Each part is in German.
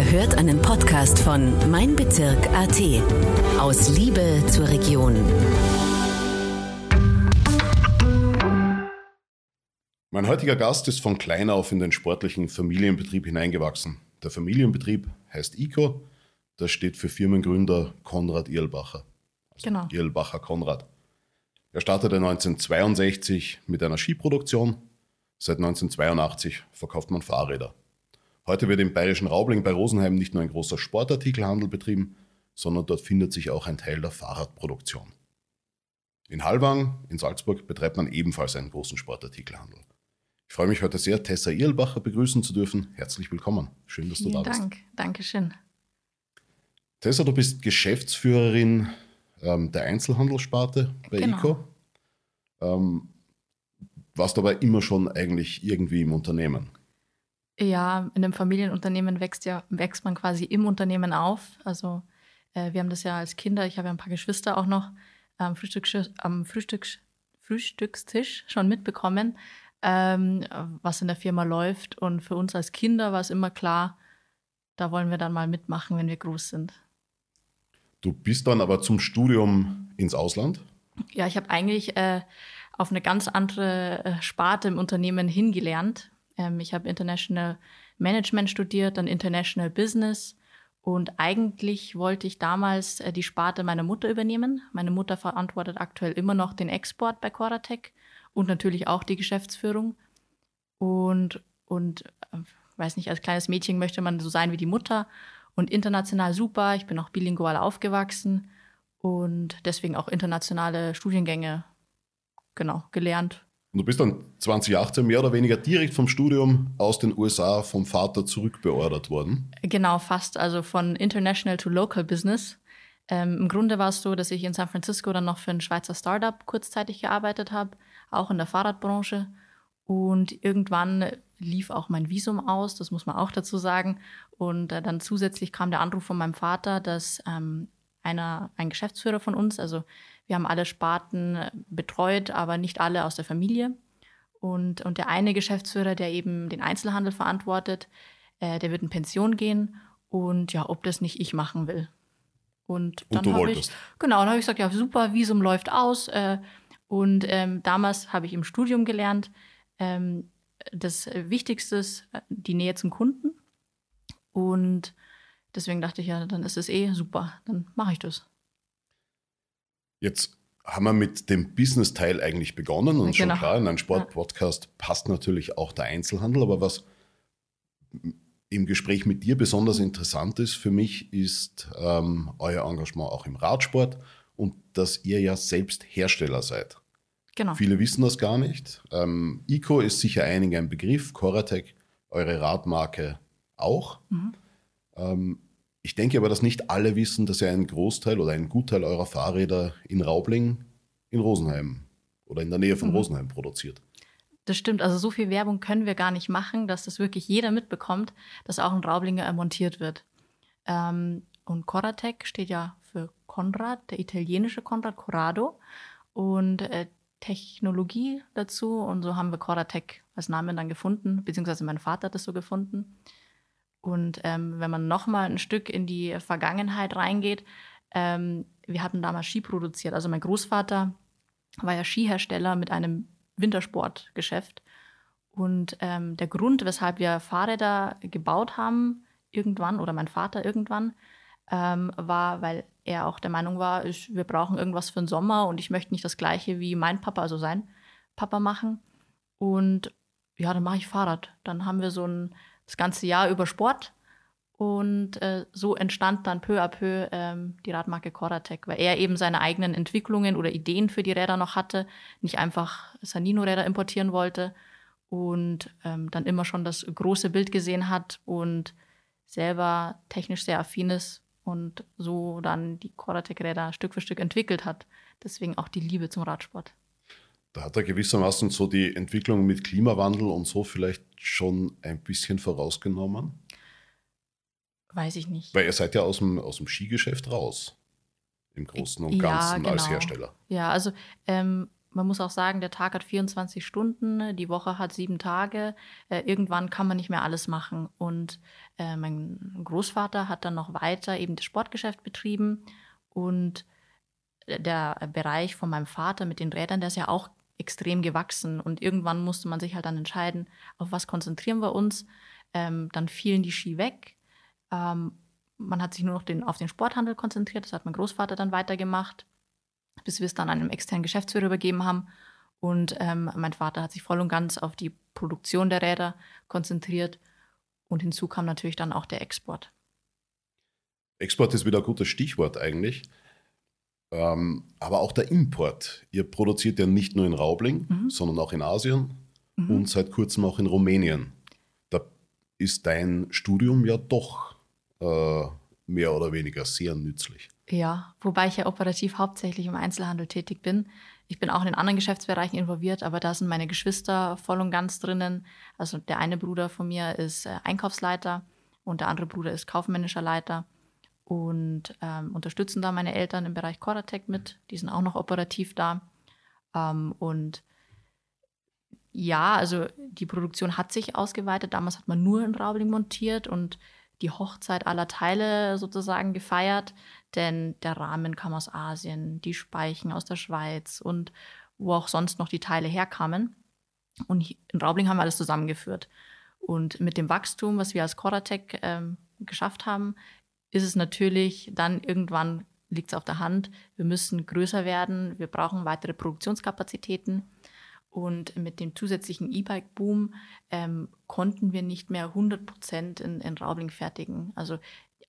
Ihr hört einen Podcast von Mein Bezirk AT. Aus Liebe zur Region. Mein heutiger Gast ist von klein auf in den sportlichen Familienbetrieb hineingewachsen. Der Familienbetrieb heißt ICO. Das steht für Firmengründer Konrad Irlbacher. Also genau. Irlbacher Konrad. Er startete 1962 mit einer Skiproduktion. Seit 1982 verkauft man Fahrräder. Heute wird im bayerischen Raubling bei Rosenheim nicht nur ein großer Sportartikelhandel betrieben, sondern dort findet sich auch ein Teil der Fahrradproduktion. In Halwang, in Salzburg, betreibt man ebenfalls einen großen Sportartikelhandel. Ich freue mich heute sehr, Tessa Irlbacher begrüßen zu dürfen. Herzlich willkommen. Schön, dass Vielen du da Dank. bist. Dankeschön. Tessa, du bist Geschäftsführerin ähm, der Einzelhandelssparte bei Genau. ICO. Ähm, warst aber immer schon eigentlich irgendwie im Unternehmen. Ja, in einem Familienunternehmen wächst ja, wächst man quasi im Unternehmen auf. Also äh, wir haben das ja als Kinder, ich habe ja ein paar Geschwister auch noch am, Frühstücks am Frühstücks Frühstückstisch schon mitbekommen, ähm, was in der Firma läuft. Und für uns als Kinder war es immer klar, da wollen wir dann mal mitmachen, wenn wir groß sind. Du bist dann aber zum Studium ins Ausland. Ja, ich habe eigentlich äh, auf eine ganz andere äh, Sparte im Unternehmen hingelernt. Ähm, ich habe International Management studiert, dann International Business. Und eigentlich wollte ich damals äh, die Sparte meiner Mutter übernehmen. Meine Mutter verantwortet aktuell immer noch den Export bei Coratec und natürlich auch die Geschäftsführung. Und, und äh, weiß nicht, als kleines Mädchen möchte man so sein wie die Mutter. Und international super. Ich bin auch bilingual aufgewachsen und deswegen auch internationale Studiengänge genau gelernt. Und du bist dann 2018 mehr oder weniger direkt vom Studium aus den USA vom Vater zurückbeordert worden. Genau, fast. Also von International to Local Business. Ähm, Im Grunde war es so, dass ich in San Francisco dann noch für ein Schweizer Startup kurzzeitig gearbeitet habe, auch in der Fahrradbranche. Und irgendwann lief auch mein Visum aus, das muss man auch dazu sagen. Und äh, dann zusätzlich kam der Anruf von meinem Vater, dass ähm, einer, ein Geschäftsführer von uns, also wir haben alle Sparten äh, betreut, aber nicht alle aus der Familie. Und, und der eine Geschäftsführer, der eben den Einzelhandel verantwortet, äh, der wird in Pension gehen und ja, ob das nicht ich machen will. Und, Und dann habe ich, genau, dann habe ich gesagt, ja super, Visum läuft aus. Äh, und ähm, damals habe ich im Studium gelernt, ähm, das Wichtigste ist äh, die Nähe zum Kunden. Und deswegen dachte ich, ja, dann ist es eh super, dann mache ich das. Jetzt haben wir mit dem Business-Teil eigentlich begonnen und schon Genau. klar, in einem Sportpodcast passt natürlich auch der Einzelhandel, aber was im Gespräch mit dir besonders interessant ist für mich, ist ähm, euer Engagement auch im Radsport und dass ihr ja selbst Hersteller seid. Genau. Viele wissen das gar nicht. Ähm, ICO ist sicher einigen ein Begriff, Coratec, eure Radmarke auch. Mhm. Ähm, ich denke aber, dass nicht alle wissen, dass ihr einen Großteil oder einen Gutteil eurer Fahrräder in Raubling, in Rosenheim oder in der Nähe von Mhm. Rosenheim produziert. Das stimmt. Also so viel Werbung können wir gar nicht machen, dass das wirklich jeder mitbekommt, dass auch ein Raublinger montiert wird. Ähm, und Coratec steht ja für Konrad, der italienische Konrad, Corrado. Und äh, Technologie dazu. Und so haben wir Coratec als Namen dann gefunden, beziehungsweise mein Vater hat es so gefunden. Und ähm, wenn man noch mal ein Stück in die Vergangenheit reingeht, ähm, wir hatten damals Ski produziert. Also mein Großvater war ja Skihersteller mit einem Wintersportgeschäft. Und ähm, der Grund, weshalb wir Fahrräder gebaut haben, irgendwann, oder mein Vater irgendwann, ähm, war, weil er auch der Meinung war, ich, wir brauchen irgendwas für den Sommer und ich möchte nicht das gleiche wie mein Papa, also sein Papa machen. Und ja, dann mache ich Fahrrad. Dann haben wir so ein, das ganze Jahr über Sport. Und äh, so entstand dann peu à peu ähm, die Radmarke Coratec, weil er eben seine eigenen Entwicklungen oder Ideen für die Räder noch hatte, nicht einfach Sanino-Räder importieren wollte und ähm, dann immer schon das große Bild gesehen hat und selber technisch sehr affin ist und so dann die Coratec-Räder Stück für Stück entwickelt hat. Deswegen auch die Liebe zum Radsport. Da hat er gewissermaßen so die Entwicklung mit Klimawandel und so vielleicht schon ein bisschen vorausgenommen. Weiß ich nicht. Weil ihr seid ja aus dem, aus dem Skigeschäft raus. Im Großen und Ja, Ganzen als genau. Hersteller. Ja, also ähm, man muss auch sagen, der Tag hat 24 Stunden, die Woche hat sieben Tage. Äh, irgendwann kann man nicht mehr alles machen. Und äh, mein Großvater hat dann noch weiter eben das Sportgeschäft betrieben. Und der Bereich von meinem Vater mit den Rädern, der ist ja auch extrem gewachsen. Und irgendwann musste man sich halt dann entscheiden, auf was konzentrieren wir uns. Ähm, dann fielen die Ski weg. Ähm, man hat sich nur noch den, auf den Sporthandel konzentriert. Das hat mein Großvater dann weitergemacht bis wir es dann einem externen Geschäftsführer übergeben haben. Und ähm, mein Vater hat sich voll und ganz auf die Produktion der Räder konzentriert. Und hinzu kam natürlich dann auch der Export. Export ist wieder ein gutes Stichwort eigentlich. Ähm, aber auch der Import. Ihr produziert ja nicht nur in Raubling, mhm. sondern auch in Asien mhm. und seit kurzem auch in Rumänien. Da ist dein Studium ja doch äh, mehr oder weniger sehr nützlich. Ja, wobei ich ja operativ hauptsächlich im Einzelhandel tätig bin. Ich bin auch in anderen Geschäftsbereichen involviert, aber da sind meine Geschwister voll und ganz drinnen. Also der eine Bruder von mir ist äh, Einkaufsleiter und der andere Bruder ist kaufmännischer Leiter und ähm, unterstützen da meine Eltern im Bereich Coratec mit. Die sind auch noch operativ da. Ähm, und ja, also die Produktion hat sich ausgeweitet. Damals hat man nur in Raubling montiert und die Hochzeit aller Teile sozusagen gefeiert, denn der Rahmen kam aus Asien, die Speichen aus der Schweiz und wo auch sonst noch die Teile herkamen. Und in Raubling haben wir alles zusammengeführt. Und mit dem Wachstum, was wir als Coratec ähm, geschafft haben, ist es natürlich dann irgendwann liegt es auf der Hand, wir müssen größer werden, wir brauchen weitere Produktionskapazitäten. Und mit dem zusätzlichen E-Bike-Boom ähm, konnten wir nicht mehr 100 Prozent in, in Raubling fertigen. Also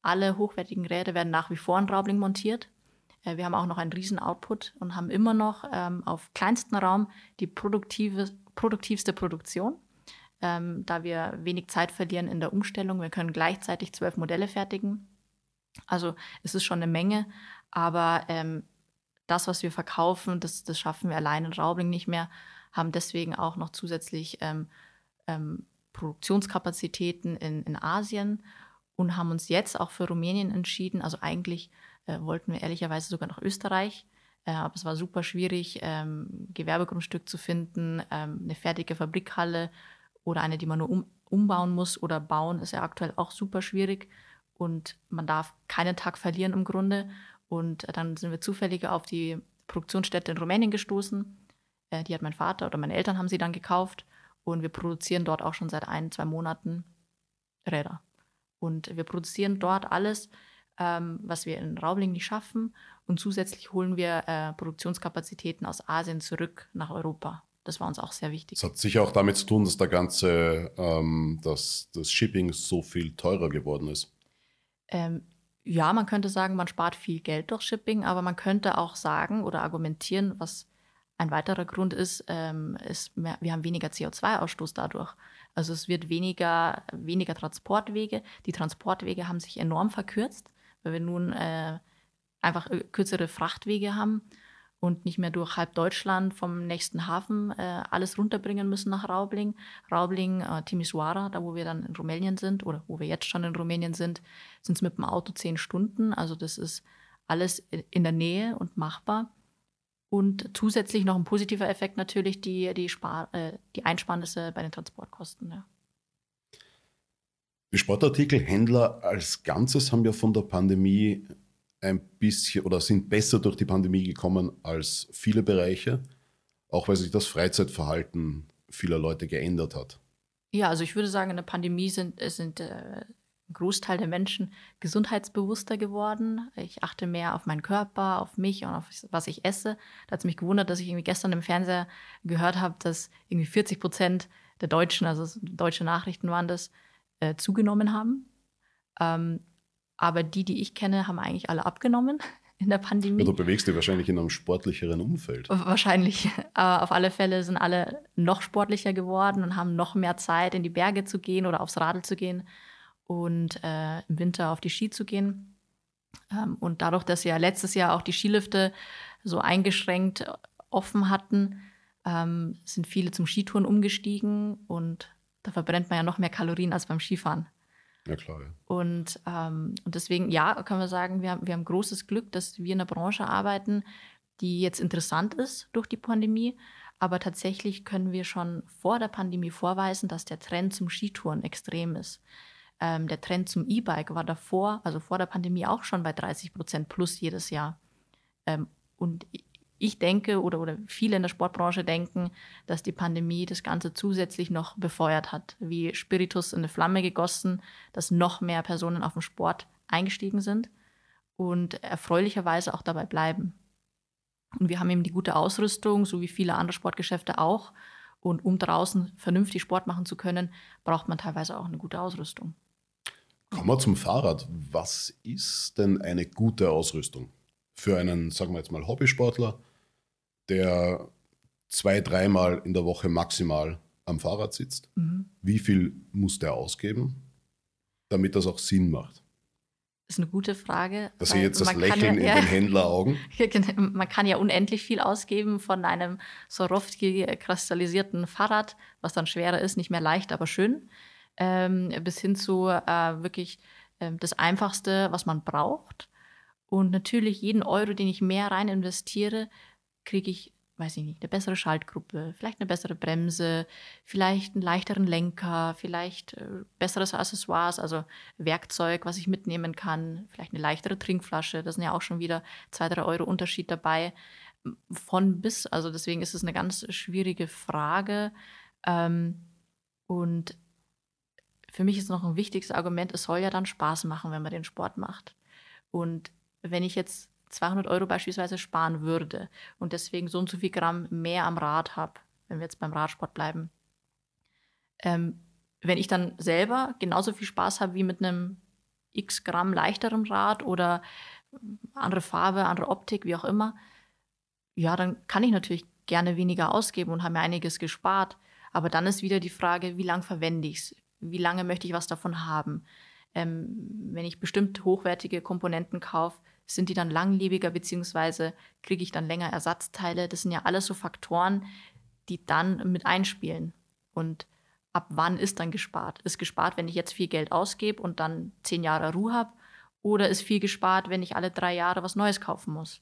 alle hochwertigen Räder werden nach wie vor in Raubling montiert. Äh, wir haben auch noch einen riesen Output und haben immer noch ähm, auf kleinstem Raum die produktive, produktivste Produktion, ähm, da wir wenig Zeit verlieren in der Umstellung. Wir können gleichzeitig zwölf Modelle fertigen. Also es ist schon eine Menge, aber ähm, das, was wir verkaufen, das, das schaffen wir allein in Raubling nicht mehr haben deswegen auch noch zusätzlich ähm, ähm, Produktionskapazitäten in, in Asien und haben uns jetzt auch für Rumänien entschieden. Also eigentlich äh, wollten wir ehrlicherweise sogar nach Österreich, äh, aber es war super schwierig, ähm, Gewerbegrundstück zu finden, ähm, eine fertige Fabrikhalle oder eine, die man nur um, umbauen muss oder bauen, ist ja aktuell auch super schwierig. Und man darf keinen Tag verlieren im Grunde. Und äh, dann sind wir zufällig auf die Produktionsstätte in Rumänien gestoßen äh, die hat mein Vater oder meine Eltern haben sie dann gekauft. Und wir produzieren dort auch schon seit ein, zwei Monaten Räder. Und wir produzieren dort alles, ähm, was wir in Raubling nicht schaffen. Und zusätzlich holen wir äh, Produktionskapazitäten aus Asien zurück nach Europa. Das war uns auch sehr wichtig. Das hat sicher auch damit zu tun, dass der ganze, ähm, dass das Shipping so viel teurer geworden ist. Ähm, ja, man könnte sagen, man spart viel Geld durch Shipping, aber man könnte auch sagen oder argumentieren, was ein weiterer Grund ist, ähm, ist mehr, wir haben weniger CO2-Ausstoß dadurch. Also es wird weniger, weniger Transportwege. Die Transportwege haben sich enorm verkürzt, weil wir nun äh, einfach äh, kürzere Frachtwege haben und nicht mehr durch halb Deutschland vom nächsten Hafen äh, alles runterbringen müssen nach Raubling. Raubling, äh, Timisoara, da wo wir dann in Rumänien sind oder wo wir jetzt schon in Rumänien sind, sind es mit dem Auto zehn Stunden. Also das ist alles in der Nähe und machbar. Und zusätzlich noch ein positiver Effekt natürlich die, die, äh, die Einsparnisse bei den Transportkosten. Ja. Die Sportartikelhändler als Ganzes haben ja von der Pandemie ein bisschen oder sind besser durch die Pandemie gekommen als viele Bereiche, auch weil sich das Freizeitverhalten vieler Leute geändert hat. Ja, also ich würde sagen, in der Pandemie sind, sind äh, ein Großteil der Menschen gesundheitsbewusster geworden. Ich achte mehr auf meinen Körper, auf mich und auf was ich esse. Da hat es mich gewundert, dass ich irgendwie gestern im Fernseher gehört habe, dass irgendwie 40 Prozent der Deutschen, also deutsche Nachrichten waren das, äh, zugenommen haben. Ähm, aber die, die ich kenne, haben eigentlich alle abgenommen in der Pandemie. Ja, du bewegst dich wahrscheinlich in einem sportlicheren Umfeld. Wahrscheinlich. Aber auf alle Fälle sind alle noch sportlicher geworden und haben noch mehr Zeit, in die Berge zu gehen oder aufs Radl zu gehen und äh, im Winter auf die Ski zu gehen. Ähm, und dadurch, dass ja letztes Jahr auch die Skilifte so eingeschränkt offen hatten, ähm, sind viele zum Skitouren umgestiegen und da verbrennt man ja noch mehr Kalorien als beim Skifahren. Ja, klar. Ja. Und, ähm, und deswegen, ja, können wir sagen, wir haben, wir haben großes Glück, dass wir in einer Branche arbeiten, die jetzt interessant ist durch die Pandemie. Aber tatsächlich können wir schon vor der Pandemie vorweisen, dass der Trend zum Skitouren extrem ist. Ähm, der Trend zum E-Bike war davor, also vor der Pandemie, auch schon bei 30 Prozent plus jedes Jahr. Ähm, und ich denke oder, oder viele in der Sportbranche denken, dass die Pandemie das Ganze zusätzlich noch befeuert hat, wie Spiritus in eine Flamme gegossen, dass noch mehr Personen auf den Sport eingestiegen sind und erfreulicherweise auch dabei bleiben. Und wir haben eben die gute Ausrüstung, so wie viele andere Sportgeschäfte auch. Und um draußen vernünftig Sport machen zu können, braucht man teilweise auch eine gute Ausrüstung. Kommen wir zum Fahrrad. Was ist denn eine gute Ausrüstung für einen, sagen wir jetzt mal, Hobbysportler, der zwei, dreimal in der Woche maximal am Fahrrad sitzt? Mhm. Wie viel muss der ausgeben, damit das auch Sinn macht? ist eine gute Frage. Da sehe jetzt das Lächeln ja, in ja, den Händleraugen. Man kann ja unendlich viel ausgeben von einem Swarovski kristallisierten Fahrrad, was dann schwerer ist, nicht mehr leicht, aber schön, ähm, bis hin zu äh, wirklich äh, das Einfachste, was man braucht. Und natürlich jeden Euro, den ich mehr rein investiere, kriege ich weiß ich nicht, eine bessere Schaltgruppe, vielleicht eine bessere Bremse, vielleicht einen leichteren Lenker, vielleicht äh, besseres Accessoires, also Werkzeug, was ich mitnehmen kann, vielleicht eine leichtere Trinkflasche. Da sind ja auch schon wieder zwei, drei Euro Unterschied dabei. Von bis, also deswegen ist es eine ganz schwierige Frage. Ähm, und für mich ist noch ein wichtiges Argument, es soll ja dann Spaß machen, wenn man den Sport macht. Und wenn ich jetzt 200 Euro beispielsweise sparen würde und deswegen so und so viel Gramm mehr am Rad habe, wenn wir jetzt beim Radsport bleiben. Ähm, wenn ich dann selber genauso viel Spaß habe wie mit einem x Gramm leichteren Rad oder andere Farbe, andere Optik, wie auch immer, ja, dann kann ich natürlich gerne weniger ausgeben und habe mir einiges gespart. Aber dann ist wieder die Frage, wie lange verwende ich es? Wie lange möchte ich was davon haben? Ähm, wenn ich bestimmt hochwertige Komponenten kaufe, sind die dann langlebiger, beziehungsweise kriege ich dann länger Ersatzteile? Das sind ja alles so Faktoren, die dann mit einspielen. Und ab wann ist dann gespart? Ist gespart, wenn ich jetzt viel Geld ausgebe und dann zehn Jahre Ruhe habe? Oder ist viel gespart, wenn ich alle drei Jahre was Neues kaufen muss?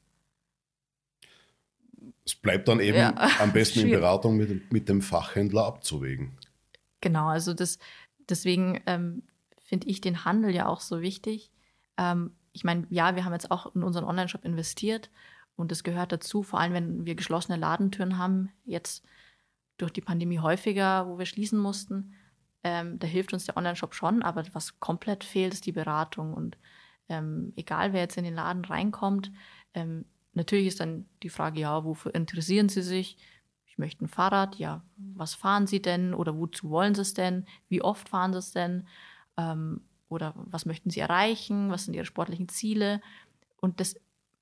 Es bleibt dann eben ja, am besten in Beratung mit, mit, dem Fachhändler abzuwägen. Genau, also das, deswegen ähm, finde ich den Handel ja auch so wichtig. Ähm, ich meine, ja, wir haben jetzt auch in unseren Online-Shop investiert und das gehört dazu, vor allem wenn wir geschlossene Ladentüren haben, jetzt durch die Pandemie häufiger, wo wir schließen mussten. Ähm, da hilft uns der Online-Shop schon, aber was komplett fehlt, ist die Beratung. Und ähm, egal, wer jetzt in den Laden reinkommt, ähm, natürlich ist dann die Frage, ja, wofür interessieren Sie sich? Ich möchte ein Fahrrad, ja, was fahren Sie denn oder wozu wollen Sie es denn? Wie oft fahren Sie es denn? Oder was möchten sie erreichen, was sind ihre sportlichen Ziele. Und das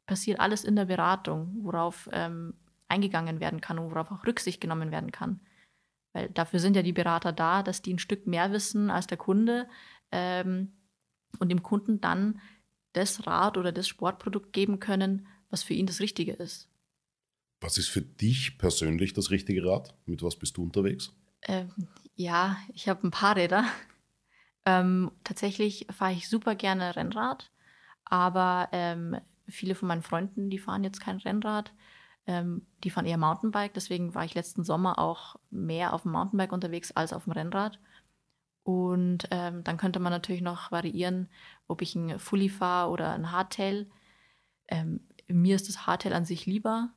passiert alles in der Beratung, worauf ähm, eingegangen werden kann und worauf auch Rücksicht genommen werden kann. Weil dafür sind ja die Berater da, dass die ein Stück mehr wissen als der Kunde ähm, und dem Kunden dann das Rad oder das Sportprodukt geben können, was für ihn das Richtige ist. Was ist für dich persönlich das richtige Rad? Mit was bist du unterwegs? Ähm, ja, ich habe ein paar Räder. Ähm, tatsächlich fahre ich super gerne Rennrad, aber ähm, viele von meinen Freunden, die fahren jetzt kein Rennrad, ähm, die fahren eher Mountainbike. Deswegen war ich letzten Sommer auch mehr auf dem Mountainbike unterwegs als auf dem Rennrad. Und ähm, dann könnte man natürlich noch variieren, ob ich ein Fully fahre oder ein Hardtail. Ähm, mir ist das Hardtail an sich lieber,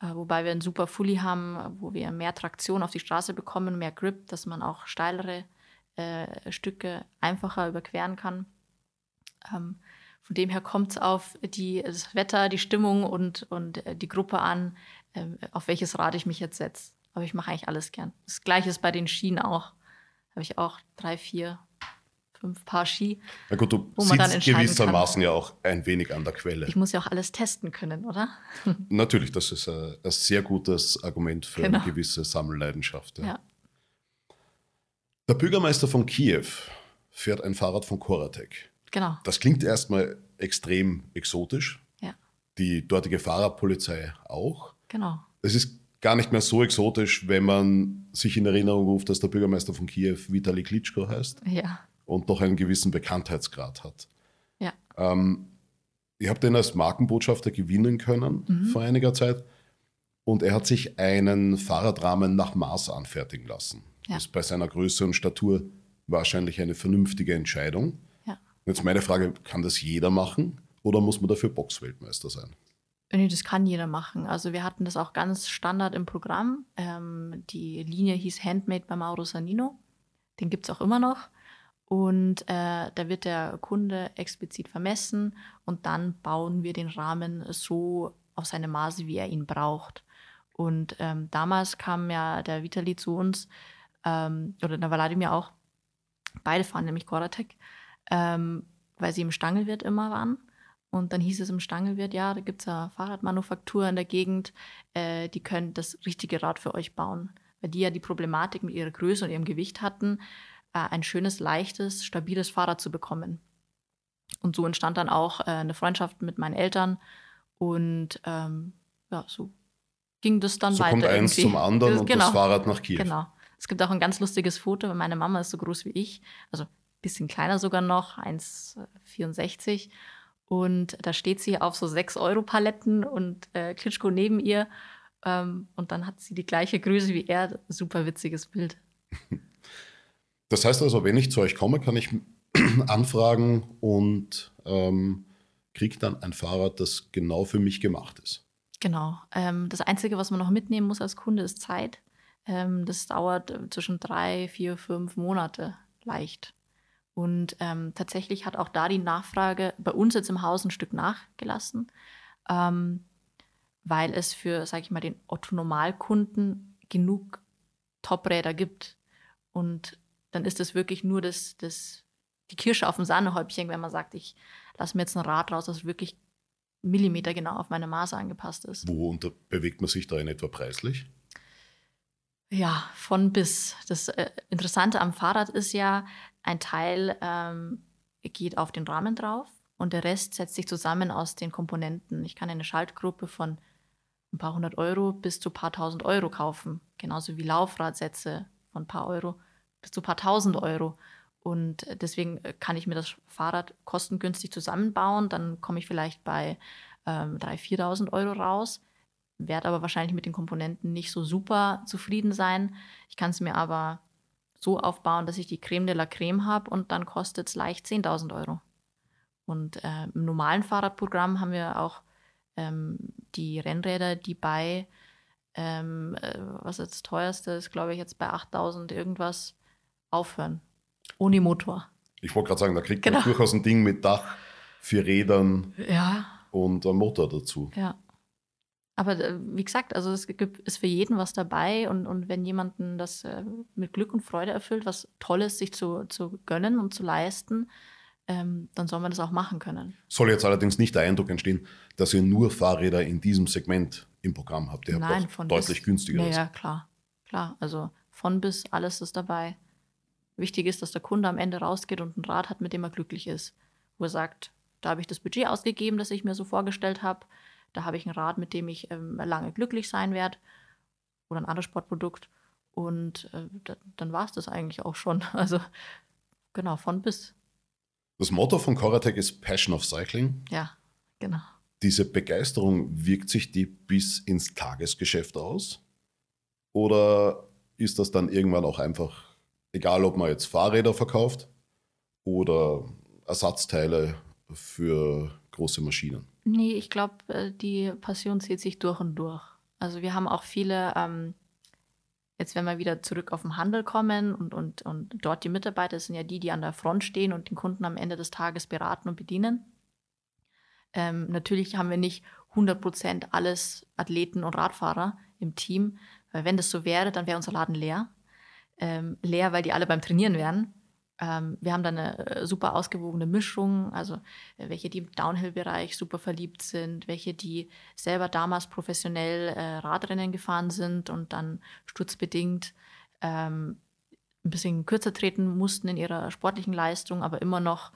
äh, wobei wir ein super Fully haben, wo wir mehr Traktion auf die Straße bekommen, mehr Grip, dass man auch steilere äh, Stücke einfacher überqueren kann. Ähm, von dem her kommt es auf die, das Wetter, die Stimmung und, und äh, die Gruppe an, äh, auf welches Rad ich mich jetzt setze. Aber ich mache eigentlich alles gern. Das gleiche ist bei den Skien auch. Habe ich auch drei, vier, fünf Paar Ski. Na gut, du wo man sitzt gewissermaßen ja auch ein wenig an der Quelle. Ich muss ja auch alles testen können, oder? Natürlich, das ist ein, ein sehr gutes Argument für genau. eine gewisse Sammelleidenschaft. Ja. ja. Der Bürgermeister von Kiew fährt ein Fahrrad von Koratek. Genau. Das klingt erstmal extrem exotisch. Ja. Die dortige Fahrradpolizei auch. Genau. Es ist gar nicht mehr so exotisch, wenn man sich in Erinnerung ruft, dass der Bürgermeister von Kiew Vitali Klitschko heißt. Ja. Und doch einen gewissen Bekanntheitsgrad hat. Ja. Ähm, Ich habe den als Markenbotschafter gewinnen können mhm. vor einiger Zeit. Und er hat sich einen Fahrradrahmen nach Maß anfertigen lassen. Ja. Das ist bei seiner Größe und Statur wahrscheinlich eine vernünftige Entscheidung. Ja. Jetzt meine Frage, kann das jeder machen oder muss man dafür Boxweltmeister sein? Nee, das kann jeder machen. Also wir hatten das auch ganz Standard im Programm. Ähm, die Linie hieß Handmade bei Mauro Sanino. Den gibt es auch immer noch. Und äh, da wird der Kunde explizit vermessen und dann bauen wir den Rahmen so auf seine Maße, wie er ihn braucht. Und ähm, damals kam ja der Vitali zu uns, ähm, oder der Wladimir auch, beide fahren nämlich Koratek, ähm, weil sie im Stangelwirt immer waren. Und dann hieß es im Stangelwirt, ja, da gibt es eine Fahrradmanufaktur in der Gegend, äh, die können das richtige Rad für euch bauen. Weil die ja die Problematik mit ihrer Größe und ihrem Gewicht hatten, äh, ein schönes, leichtes, stabiles Fahrrad zu bekommen. Und so entstand dann auch äh, eine Freundschaft mit meinen Eltern. Und ähm, ja, so ging das dann so weiter. kommt eins irgendwie. zum anderen das, und genau, das Fahrrad nach Kiew. Genau. Es gibt auch ein ganz lustiges Foto, weil meine Mama ist so groß wie ich, also ein bisschen kleiner sogar noch, 1,64. Und da steht sie auf so 6-Euro-Paletten und äh, Klitschko neben ihr. Ähm, und dann hat sie die gleiche Größe wie er. Super witziges Bild. Das heißt also, wenn ich zu euch komme, kann ich anfragen und ähm, kriege dann ein Fahrrad, das genau für mich gemacht ist. Genau. Ähm, das Einzige, was man noch mitnehmen muss als Kunde, ist Zeit. Ähm, das dauert äh, zwischen drei, vier, fünf Monate leicht. Und ähm, tatsächlich hat auch da die Nachfrage bei uns jetzt im Haus ein Stück nachgelassen, ähm, weil es für, sage ich mal, den Otto-Normalkunden genug Top-Räder gibt. Und dann ist das wirklich nur das, das, die Kirsche auf dem Sahnehäubchen, wenn man sagt, ich lasse mir jetzt ein Rad raus, das wirklich Millimeter genau auf meine Maße angepasst ist. Wo bewegt man sich da in etwa preislich? Ja, von bis. Das äh, Interessante am Fahrrad ist ja, ein Teil ähm, geht auf den Rahmen drauf und der Rest setzt sich zusammen aus den Komponenten. Ich kann eine Schaltgruppe von ein paar hundert Euro bis zu ein paar tausend Euro kaufen. Genauso wie Laufradsätze von ein paar Euro bis zu ein paar tausend Euro. Und deswegen kann ich mir das Fahrrad kostengünstig zusammenbauen. Dann komme ich vielleicht bei ähm, 3.000, 4.000 Euro raus werde aber wahrscheinlich mit den Komponenten nicht so super zufrieden sein. Ich kann es mir aber so aufbauen, dass ich die Creme de la Creme habe und dann kostet es leicht 10.000 Euro. Und äh, im normalen Fahrradprogramm haben wir auch ähm, die Rennräder, die bei, ähm, äh, was jetzt das teuerste ist, glaube ich, jetzt bei 8.000 irgendwas aufhören. Ohne Motor. Ich wollte gerade sagen, da kriegt genau. man durchaus ein Ding mit Dach, vier Rädern ja. und einem Motor dazu. Ja. Aber äh, wie gesagt, also es gibt, ist für jeden was dabei und, und wenn jemanden das äh, mit Glück und Freude erfüllt, was Tolles sich zu, zu gönnen und zu leisten, ähm, dann soll man das auch machen können. Soll jetzt allerdings nicht der Eindruck entstehen, dass ihr nur Fahrräder in diesem Segment im Programm habt. Ihr Nein, habt von deutlich bis, günstiger. Ja, ja, klar. Klar, also von bis alles ist dabei. Wichtig ist, dass der Kunde am Ende rausgeht und ein Rad hat, mit dem er glücklich ist. Wo er sagt, da habe ich das Budget ausgegeben, das ich mir so vorgestellt habe da habe ich ein Rad, mit dem ich ähm, lange glücklich sein werde oder ein anderes Sportprodukt. Und äh, da, dann war es das eigentlich auch schon. Also genau, von bis. Das Motto von Coratec ist Passion of Cycling. Ja, genau. Diese Begeisterung, wirkt sich die bis ins Tagesgeschäft aus? Oder ist das dann irgendwann auch einfach, egal ob man jetzt Fahrräder verkauft oder Ersatzteile für große Maschinen? Nee, ich glaube, äh, die Passion zieht sich durch und durch. Also wir haben auch viele, ähm, jetzt wenn wir wieder zurück auf den Handel kommen und, und, und dort die Mitarbeiter sind ja die, die an der Front stehen und den Kunden am Ende des Tages beraten und bedienen. Ähm, natürlich haben wir nicht 100% alles Athleten und Radfahrer im Team, weil wenn das so wäre, dann wäre unser Laden leer. Ähm, leer, weil die alle beim Trainieren wären. Ähm, wir haben da eine äh, super ausgewogene Mischung, also äh, welche, die im Downhill-Bereich super verliebt sind, welche, die selber damals professionell äh, Radrennen gefahren sind und dann sturzbedingt ähm, ein bisschen kürzer treten mussten in ihrer sportlichen Leistung, aber immer noch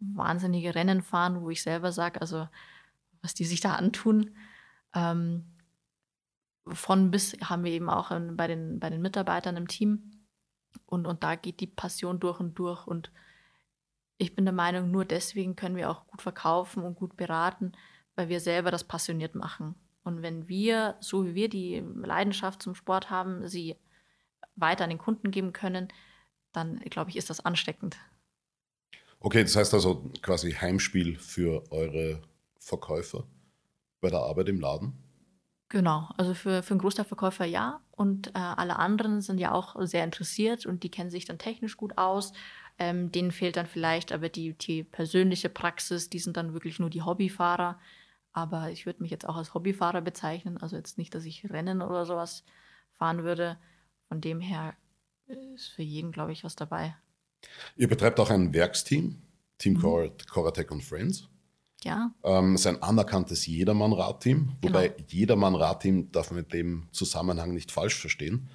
wahnsinnige Rennen fahren, wo ich selber sage, also was die sich da antun. Ähm, von bis haben wir eben auch bei, den, bei den Mitarbeitern im Team und, und da geht die Passion durch und durch. Und Ich bin der Meinung, nur deswegen können wir auch gut verkaufen und gut beraten, weil wir selber das passioniert machen. Und wenn wir, so wie wir die Leidenschaft zum Sport haben, sie weiter an den Kunden geben können, dann glaube ich, ist das ansteckend. Okay, das heißt also quasi Heimspiel für eure Verkäufer bei der Arbeit im Laden? Genau, also für, für einen Großteil Verkäufer ja. Und äh, alle anderen sind ja auch sehr interessiert und die kennen sich dann technisch gut aus. Ähm, denen fehlt dann vielleicht aber die, die persönliche Praxis, die sind dann wirklich nur die Hobbyfahrer. Aber ich würde mich jetzt auch als Hobbyfahrer bezeichnen. Also jetzt nicht, dass ich Rennen oder sowas fahren würde. Von dem her ist für jeden, glaube ich, was dabei. Ihr betreibt auch ein Werksteam, Team mhm. Coratec und Friends. Ja. Ähm, ist ein anerkanntes Jedermann-Radteam, wobei genau. Jedermann-Radteam darf man mit dem Zusammenhang nicht falsch verstehen.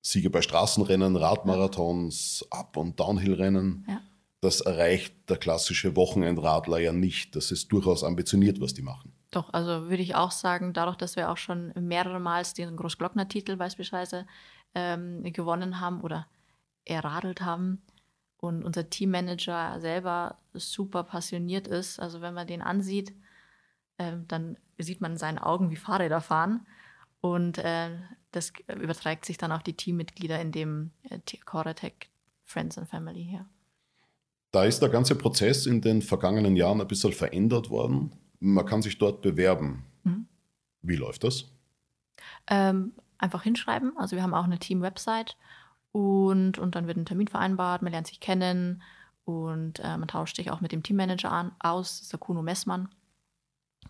Siege bei Straßenrennen, Radmarathons, Up- und Downhill-Rennen. Ja. Das erreicht der klassische Wochenendradler ja nicht. Das ist durchaus ambitioniert, was die machen. Doch, also würde ich auch sagen, dadurch, dass wir auch schon mehrere Mal den Großglockner-Titel beispielsweise ähm, gewonnen haben oder erradelt haben und unser Teammanager selber super passioniert ist. Also wenn man den ansieht, äh, dann sieht man in seinen Augen, wie Fahrräder fahren. Und äh, das überträgt sich dann auf die Teammitglieder in dem äh, Coratec Friends and Family hier. Da ist der ganze Prozess in den vergangenen Jahren ein bisschen verändert worden. Man kann sich dort bewerben. Mhm. Wie läuft das? Ähm, einfach hinschreiben. Also wir haben auch eine Team-Website und, und dann wird ein Termin vereinbart, man lernt sich kennen und äh, man tauscht sich auch mit dem Teammanager an, aus, das ist der Kuno Messmann.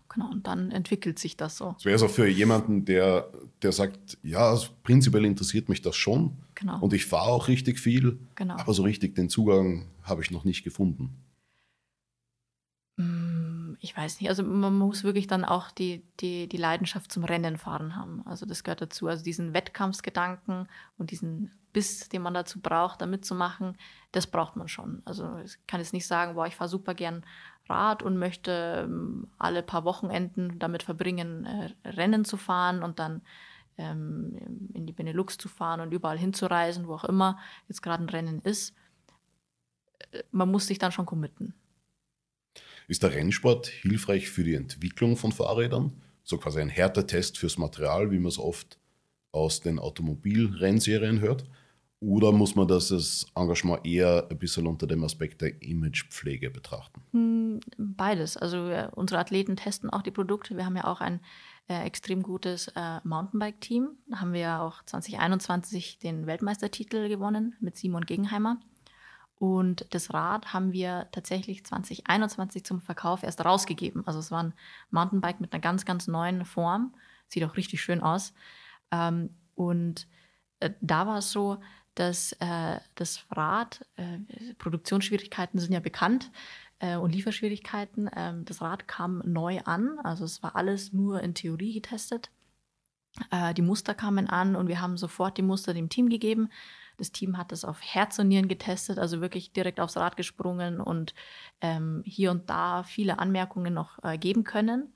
Genau, und dann entwickelt sich das so. Das wäre so für jemanden, der, der sagt, ja, prinzipiell interessiert mich das schon. Genau. Und ich fahre auch richtig viel, genau. aber so richtig den Zugang habe ich noch nicht gefunden. Mm, ich weiß nicht, also man muss wirklich dann auch die, die, die Leidenschaft zum Rennen fahren haben. Also das gehört dazu. Also diesen Wettkampfsgedanken und diesen Biss, den man dazu braucht, da mitzumachen, das braucht man schon. Also ich kann jetzt nicht sagen, boah, ich fahre super gern Rad und möchte ähm, alle paar Wochenenden damit verbringen, äh, Rennen zu fahren und dann ähm, in die Benelux zu fahren und überall hinzureisen, wo auch immer jetzt gerade ein Rennen ist. Äh, man muss sich dann schon committen. Ist der Rennsport hilfreich für die Entwicklung von Fahrrädern? So quasi ein Härtetest fürs Material, wie man es oft aus den Automobilrennserien hört? Oder muss man das Engagement eher ein bisschen unter dem Aspekt der Imagepflege betrachten? Hm, beides. Also unsere Athleten testen auch die Produkte. Wir haben ja auch ein äh, extrem gutes äh, Mountainbike-Team. Da haben wir ja auch 2021 den Weltmeistertitel gewonnen mit Simon Gegenheimer. Und das Rad haben wir tatsächlich 2021 zum Verkauf erst rausgegeben. Also es war ein Mountainbike mit einer ganz, ganz neuen Form. Sieht auch richtig schön aus. Ähm, und äh, da war es so, dass äh, das Rad, äh, Produktionsschwierigkeiten sind ja bekannt und Lieferschwierigkeiten. Ähm, das Rad kam neu an, also es war alles nur in Theorie getestet. Die Muster kamen an und wir haben sofort die Muster dem Team gegeben. Das Team hat das auf Herz und Nieren getestet, also wirklich direkt aufs Rad gesprungen und ähm, hier und da viele Anmerkungen noch äh, geben können,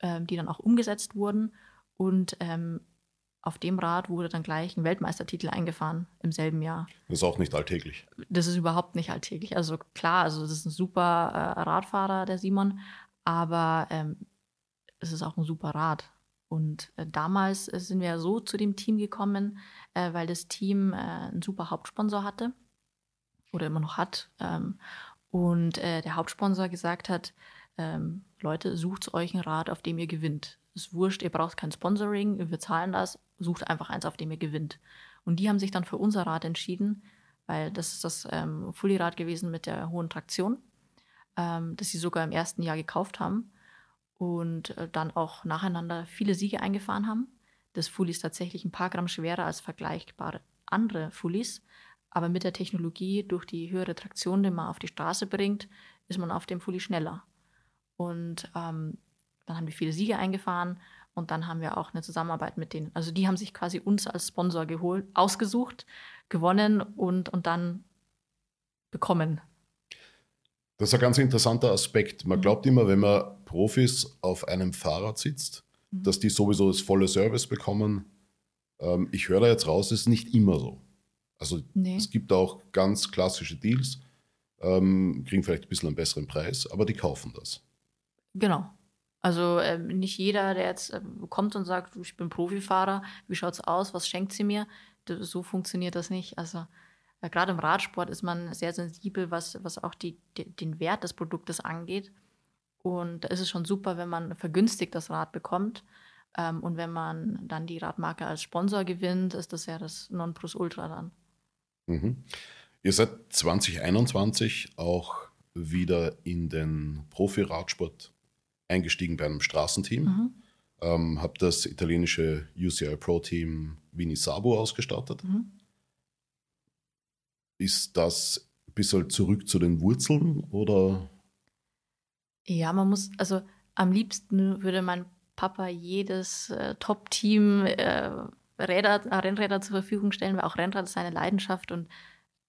ähm, die dann auch umgesetzt wurden. Und ähm, auf dem Rad wurde dann gleich ein Weltmeistertitel eingefahren im selben Jahr. Das ist auch nicht alltäglich. Das ist überhaupt nicht alltäglich. Also klar, also das ist ein super äh, Radfahrer, der Simon, aber ähm, es ist auch ein super Rad. Und äh, damals äh, sind wir so zu dem Team gekommen, äh, weil das Team äh, einen super Hauptsponsor hatte oder immer noch hat. Ähm, und äh, der Hauptsponsor gesagt hat, ähm, Leute, sucht euch ein Rad, auf dem ihr gewinnt. Ist wurscht, ihr braucht kein Sponsoring, wir zahlen das, sucht einfach eins, auf dem ihr gewinnt. Und die haben sich dann für unser Rad entschieden, weil das ist das ähm, Fully-Rad gewesen mit der hohen Traktion, ähm, das sie sogar im ersten Jahr gekauft haben und äh, dann auch nacheinander viele Siege eingefahren haben. Das Fully ist tatsächlich ein paar Gramm schwerer als vergleichbare andere Fullies, aber mit der Technologie durch die höhere Traktion, die man auf die Straße bringt, ist man auf dem Fully schneller. Und ähm, dann haben wir viele Siege eingefahren und dann haben wir auch eine Zusammenarbeit mit denen. Also die haben sich quasi uns als Sponsor geholt, ausgesucht, gewonnen und, und dann bekommen. Das ist ein ganz interessanter Aspekt. Man mhm. glaubt immer, wenn man Profis auf einem Fahrrad sitzt, mhm. dass die sowieso das volle Service bekommen. Ähm, ich höre da jetzt raus, es ist nicht immer so. Also nee. es gibt auch ganz klassische Deals. ähm, kriegen vielleicht ein bisschen einen besseren Preis, aber die kaufen das. Genau. Also äh, nicht jeder, der jetzt äh, kommt und sagt, ich bin Profifahrer, wie schaut es aus, was schenkt sie mir? So funktioniert das nicht. Also äh, gerade im Radsport ist man sehr sensibel, was, was auch die, die, den Wert des Produktes angeht. Und da ist es schon super, wenn man vergünstigt das Rad bekommt. Ähm, und wenn man dann die Radmarke als Sponsor gewinnt, ist das ja das Nonplusultra dann. Mhm. Ihr seid 2021 auch wieder in den Profi-Radsport eingestiegen bei einem Straßenteam. Mhm. Ähm, habe das italienische UCI Pro Team Vini Sabo ausgestattet. Mhm. Ist das ein bisschen zurück zu den Wurzeln oder? Ja, man muss, also am liebsten würde mein Papa jedes äh, Top-Team äh, Räder, äh, Rennräder zur Verfügung stellen, weil auch Rennrad ist seine Leidenschaft und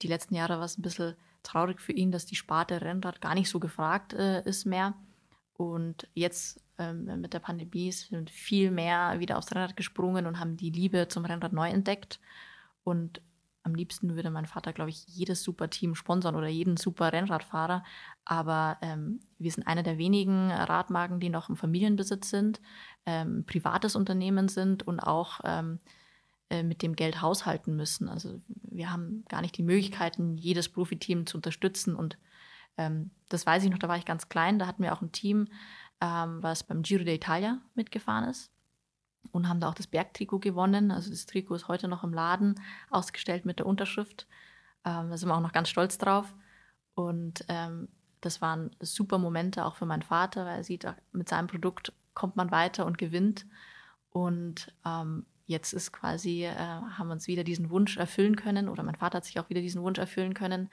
die letzten Jahre war es ein bisschen traurig für ihn, dass die Sparte Rennrad gar nicht so gefragt äh, ist mehr. Und jetzt ähm, mit der Pandemie sind viel mehr wieder aufs Rennrad gesprungen und haben die Liebe zum Rennrad neu entdeckt. Und am liebsten würde mein Vater, glaube ich, jedes super Team sponsern oder jeden super Rennradfahrer. Aber ähm, wir sind eine der wenigen Radmarken, die noch im Familienbesitz sind, ähm, privates Unternehmen sind und auch ähm, äh, mit dem Geld haushalten müssen. Also wir haben gar nicht die Möglichkeiten, jedes Profiteam zu unterstützen. Und ähm, das weiß ich noch, da war ich ganz klein, da hatten wir auch ein Team, ähm, was beim Giro d'Italia mitgefahren ist und haben da auch das Bergtrikot gewonnen. Also das Trikot ist heute noch im Laden ausgestellt mit der Unterschrift. Ähm, da sind wir auch noch ganz stolz drauf. Und ähm, das waren super Momente auch für meinen Vater, weil er sieht, mit seinem Produkt kommt man weiter und gewinnt. Und ähm, jetzt ist quasi, äh, haben wir uns wieder diesen Wunsch erfüllen können, oder mein Vater hat sich auch wieder diesen Wunsch erfüllen können,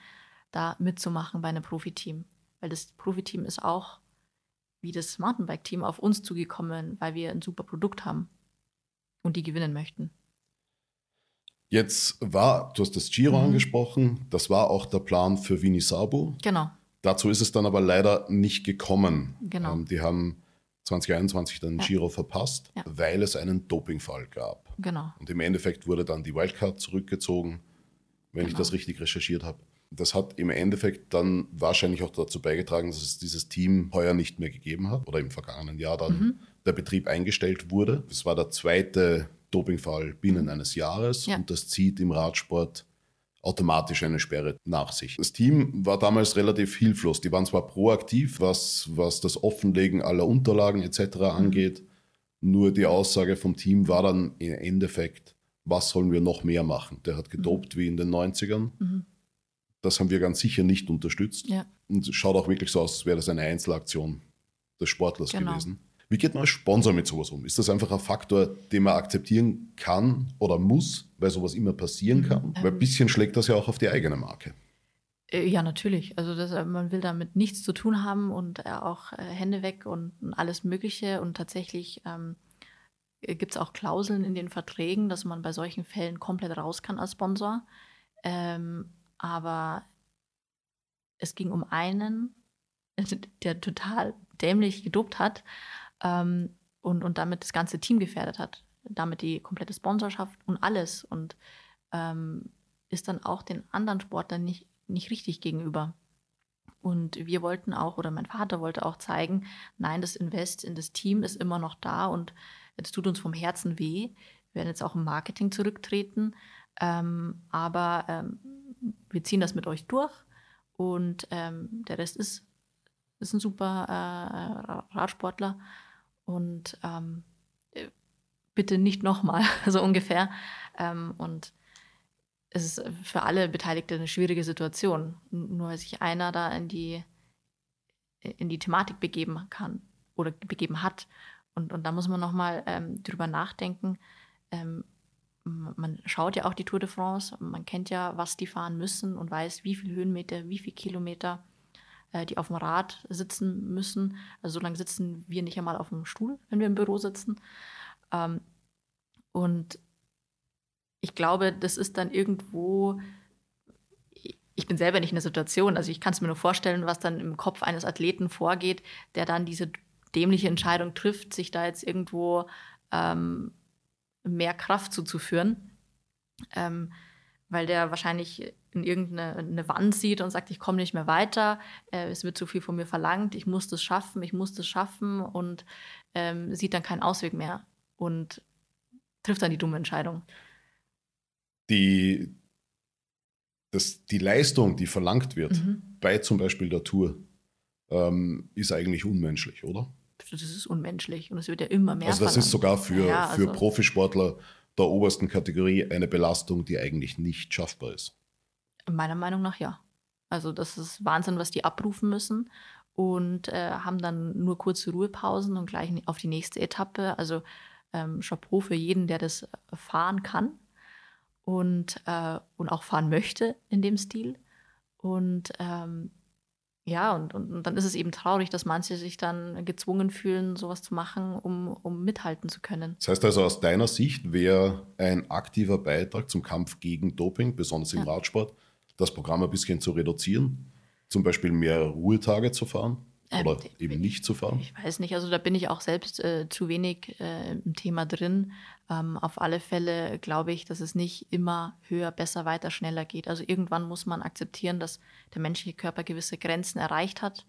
da mitzumachen bei einem Profiteam. Weil das Profiteam ist auch wie das Mountainbike-Team auf uns zugekommen, weil wir ein super Produkt haben und die gewinnen möchten. Jetzt war, du hast das Giro mhm. angesprochen, das war auch der Plan für Vini Sabo. Genau. Dazu ist es dann aber leider nicht gekommen. Genau. Ähm, die haben 2021 den ja. Giro verpasst, ja. weil es einen Dopingfall gab. Genau. Und im Endeffekt wurde dann die Wildcard zurückgezogen, wenn genau. ich das richtig recherchiert habe. Das hat im Endeffekt dann wahrscheinlich auch dazu beigetragen, dass es dieses Team heuer nicht mehr gegeben hat oder im vergangenen Jahr dann mhm. Der Betrieb eingestellt wurde. Es war der zweite Dopingfall binnen mhm. eines Jahres ja. und das zieht im Radsport automatisch eine Sperre nach sich. Das Team war damals relativ hilflos. Die waren zwar proaktiv, was, was das Offenlegen aller Unterlagen etc. Mhm. angeht, nur die Aussage vom Team war dann im Endeffekt, was sollen wir noch mehr machen? Der hat gedopt mhm. wie in den 90ern. Mhm. Das haben wir ganz sicher nicht unterstützt. Ja. Und es schaut auch wirklich so aus, als wäre das eine Einzelaktion des Sportlers genau. gewesen. Wie geht man als Sponsor mit sowas um? Ist das einfach ein Faktor, den man akzeptieren kann oder muss, weil sowas immer passieren kann? Ähm, weil ein bisschen schlägt das ja auch auf die eigene Marke. Äh, ja, natürlich. Also das, äh, man will damit nichts zu tun haben und äh, auch Hände weg und, alles Mögliche. Und tatsächlich ähm, gibt es auch Klauseln in den Verträgen, dass man bei solchen Fällen komplett raus kann als Sponsor. Ähm, aber es ging um einen, der total dämlich gedopt hat ähm, und, und damit das ganze Team gefährdet hat. Damit die komplette Sponsorschaft und alles. Und ähm, ist dann auch den anderen Sportlern nicht, nicht richtig gegenüber. Und wir wollten auch, oder mein Vater wollte auch zeigen, nein, das Invest in das Team ist immer noch da und es tut uns vom Herzen weh. Wir werden jetzt auch im Marketing zurücktreten. Ähm, aber ähm, wir ziehen das mit euch durch und ähm, der Rest ist, ist ein super äh, Radsportler und ähm, bitte nicht nochmal, so ungefähr. Ähm, und es ist für alle Beteiligten eine schwierige Situation, nur weil sich einer da in die, in die Thematik begeben kann oder begeben hat. Und, und da muss man nochmal ähm, drüber nachdenken, ähm, man schaut ja auch die Tour de France, man kennt ja, was die fahren müssen und weiß, wie viele Höhenmeter, wie viele Kilometer äh, die auf dem Rad sitzen müssen. Also so lange sitzen wir nicht einmal auf dem Stuhl, wenn wir im Büro sitzen. Ähm, und ich glaube, das ist dann irgendwo, ich bin selber nicht in der Situation, also ich kann es mir nur vorstellen, was dann im Kopf eines Athleten vorgeht, der dann diese dämliche Entscheidung trifft, sich da jetzt irgendwo ähm, mehr Kraft zuzuführen, ähm, weil der wahrscheinlich in irgendeine Wand sieht und sagt, ich komme nicht mehr weiter, äh, es wird zu viel von mir verlangt, ich muss das schaffen, ich muss das schaffen und ähm, sieht dann keinen Ausweg mehr und trifft dann die dumme Entscheidung. Die, das, die Leistung, die verlangt wird mhm. bei zum Beispiel der Tour, ähm, ist eigentlich unmenschlich, oder? Das ist unmenschlich und es wird ja immer mehr. Also das verlangt. ist sogar für, ja, also für Profisportler der obersten Kategorie eine Belastung, die eigentlich nicht schaffbar ist. Meiner Meinung nach ja. Also das ist Wahnsinn, was die abrufen müssen und äh, haben dann nur kurze Ruhepausen und gleich auf die nächste Etappe. Also ähm, Chapeau für jeden, der das fahren kann und, äh, und auch fahren möchte in dem Stil. Und ähm, ja, und, und, und, dann ist es eben traurig, dass manche sich dann gezwungen fühlen, sowas zu machen, um, um mithalten zu können. Das heißt also, aus deiner Sicht wäre ein aktiver Beitrag zum Kampf gegen Doping, besonders im ja. Radsport, das Programm ein bisschen zu reduzieren, zum Beispiel mehr Ruhetage zu fahren? Ähm, Oder ähm, eben nicht zu fahren? Ich weiß nicht, also da bin ich auch selbst äh, zu wenig äh, im Thema drin. Ähm, auf alle Fälle glaube ich, dass es nicht immer höher, besser, weiter, schneller geht. Also irgendwann muss man akzeptieren, dass der menschliche Körper gewisse Grenzen erreicht hat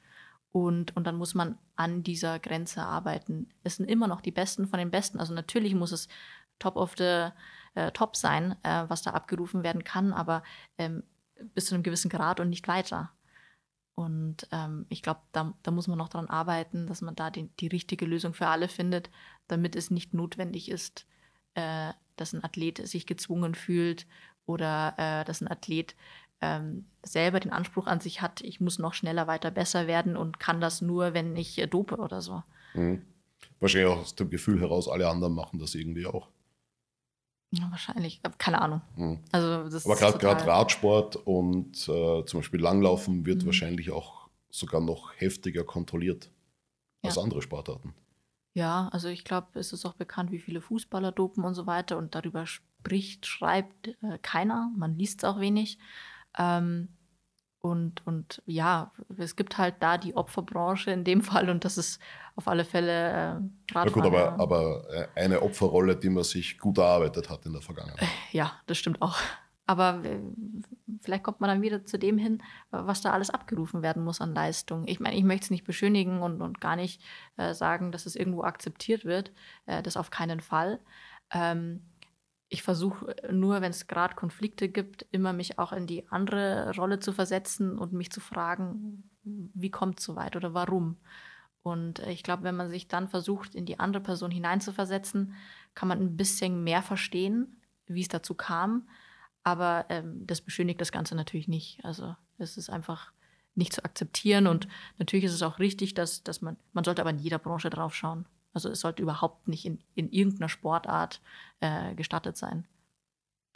und, und dann muss man an dieser Grenze arbeiten. Es sind immer noch die Besten von den Besten. Also natürlich muss es top of the äh, top sein, äh, was da abgerufen werden kann, aber ähm, bis zu einem gewissen Grad und nicht weiter. Und ähm, ich glaube, da, da, muss man noch daran arbeiten, dass man da die, die, richtige Lösung für alle findet, damit es nicht notwendig ist, äh, dass ein Athlet sich gezwungen fühlt oder äh, dass ein Athlet ähm, selber den Anspruch an sich hat, ich muss noch schneller, weiter, besser werden und kann das nur, wenn ich äh, dope oder so. Mhm. Wahrscheinlich auch aus dem Gefühl heraus, alle anderen machen das irgendwie auch. Ja, wahrscheinlich, keine Ahnung. Mhm. Also das Aber gerade Radsport und äh, zum Beispiel Langlaufen wird mhm. wahrscheinlich auch sogar noch heftiger kontrolliert ja. als andere Sportarten. Ja, also ich glaube, es ist auch bekannt, wie viele Fußballer dopen und so weiter und darüber spricht, schreibt äh, keiner, man liest es auch wenig. Ähm, und, und ja, es gibt halt da die Opferbranche in dem Fall und das ist auf alle Fälle äh, Ja gut, aber, aber äh, eine Opferrolle, die man sich gut erarbeitet hat in der Vergangenheit. Ja, das stimmt auch. Aber äh, vielleicht kommt man dann wieder zu dem hin, was da alles abgerufen werden muss an Leistung. Ich meine, ich möchte es nicht beschönigen und, und gar nicht äh, sagen, dass es irgendwo akzeptiert wird. Äh, das auf keinen Fall. Ähm, ich versuche nur, wenn es gerade Konflikte gibt, immer mich auch in die andere Rolle zu versetzen und mich zu fragen, wie kommt es so weit oder warum. Und ich glaube, wenn man sich dann versucht, in die andere Person hineinzuversetzen, kann man ein bisschen mehr verstehen, wie es dazu kam. Aber ähm, das beschönigt das Ganze natürlich nicht. Also es ist einfach nicht zu akzeptieren. Und natürlich ist es auch richtig, dass, dass man, man sollte aber in jeder Branche drauf schauen. Also es sollte überhaupt nicht in, in irgendeiner Sportart äh, gestattet sein.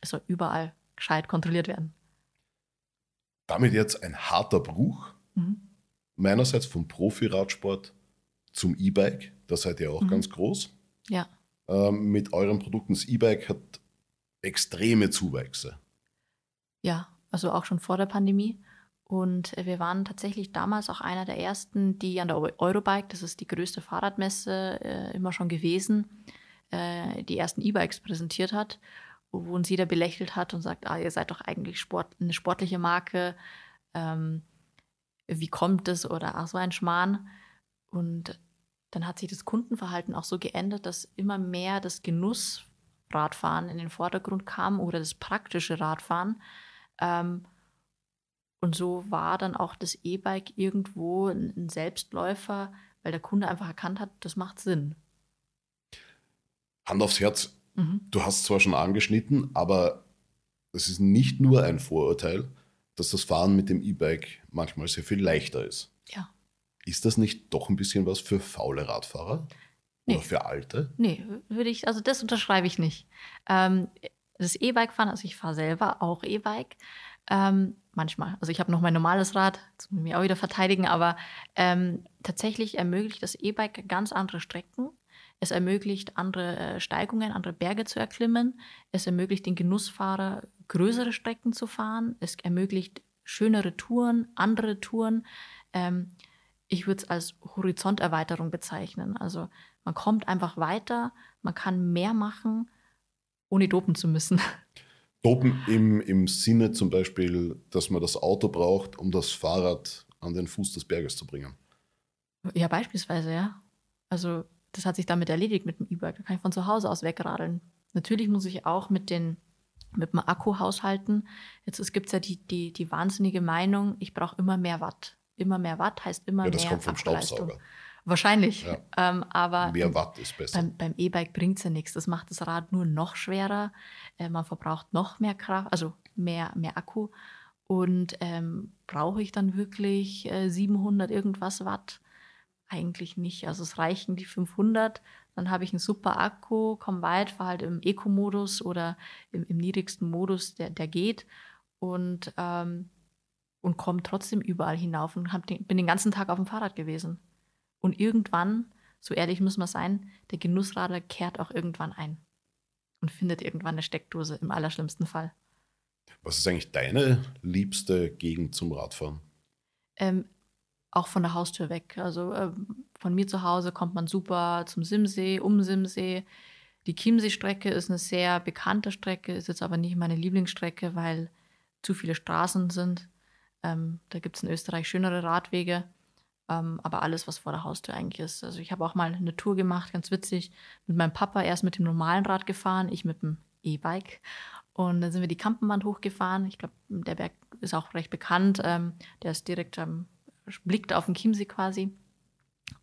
Es soll überall gescheit kontrolliert werden. Damit jetzt ein harter Bruch. Mhm. Meinerseits vom Profi-Radsport zum E-Bike. Da seid ihr auch mhm. ganz groß. Ja. Ähm, mit euren Produkten. Das E-Bike hat extreme Zuwächse. Ja, also auch schon vor der Pandemie. Und wir waren tatsächlich damals auch einer der ersten, die an der Eurobike, das ist die größte Fahrradmesse äh, immer schon gewesen, äh, die ersten E-Bikes präsentiert hat, wo uns jeder belächelt hat und sagt, ah, ihr seid doch eigentlich Sport, eine sportliche Marke. Ähm, wie kommt es? Oder ach, so ein Schmarrn. Und dann hat sich das Kundenverhalten auch so geändert, dass immer mehr das Genussradfahren in den Vordergrund kam oder das praktische Radfahren. Ähm, und so war dann auch das E-Bike irgendwo ein Selbstläufer, weil der Kunde einfach erkannt hat, das macht Sinn. Hand aufs Herz, mhm. du hast zwar schon angeschnitten, aber es ist nicht nur ein Vorurteil, dass das Fahren mit dem E-Bike manchmal sehr viel leichter ist. Ja. Ist das nicht doch ein bisschen was für faule Radfahrer? Nee. Oder für Alte? Nee, würde ich, also das unterschreibe ich nicht. Ähm, das E-Bike fahren, also ich fahre selber auch E-Bike, ähm, manchmal. Also ich habe noch mein normales Rad, das muss ich mir auch wieder verteidigen, aber ähm, tatsächlich ermöglicht das E-Bike ganz andere Strecken. Es ermöglicht andere äh, Steigungen, andere Berge zu erklimmen. Es ermöglicht den Genussfahrer größere Strecken zu fahren. Es ermöglicht schönere Touren, andere Touren. Ähm, ich würde es als Horizonterweiterung bezeichnen. Also man kommt einfach weiter, man kann mehr machen, ohne dopen zu müssen. Dopen im, im Sinne zum Beispiel, dass man das Auto braucht, um das Fahrrad an den Fuß des Berges zu bringen. Ja, beispielsweise, ja. Also das hat sich damit erledigt mit dem E-Bike. Da kann ich von zu Hause aus wegradeln. Natürlich muss ich auch mit, den, mit dem Akku haushalten. Jetzt gibt es ja die, die, die wahnsinnige Meinung, ich brauche immer mehr Watt. Immer mehr Watt heißt immer Ja, das mehr kommt vom. Staubsauger. Wahrscheinlich. Ja. Ähm, aber Mehr Watt ist besser. beim, beim E-Bike bringt es ja nichts. Das macht das Rad nur noch schwerer. Äh, man verbraucht noch mehr Kraft, also mehr, mehr Akku. Und ähm, brauche ich dann wirklich äh, 700 irgendwas Watt? Eigentlich nicht. Also es reichen die 500. Dann habe ich einen super Akku, komme weit, fahre halt im Eco-Modus oder im, im niedrigsten Modus, der, der geht. Und, ähm, und komme trotzdem überall hinauf und hab den, bin den ganzen Tag auf dem Fahrrad gewesen. Und irgendwann, so ehrlich muss man sein, der Genussradler kehrt auch irgendwann ein und findet irgendwann eine Steckdose im allerschlimmsten Fall. Was ist eigentlich deine liebste Gegend zum Radfahren? Ähm, auch von der Haustür weg. Also ähm, von mir zu Hause kommt man super zum Simsee, um Simsee. Die Chiemsee-Strecke ist eine sehr bekannte Strecke, ist jetzt aber nicht meine Lieblingsstrecke, weil zu viele Straßen sind. Ähm, da gibt es in Österreich schönere Radwege. Ähm, aber alles, was vor der Haustür eigentlich ist. Also ich habe auch mal eine Tour gemacht, ganz witzig, mit meinem Papa erst mit dem normalen Rad gefahren, ich mit dem E-Bike. Und dann sind wir die Kampenwand hochgefahren. Ich glaube, der Berg ist auch recht bekannt. Ähm, der ist direkt, ähm, blickt auf den Chiemsee quasi.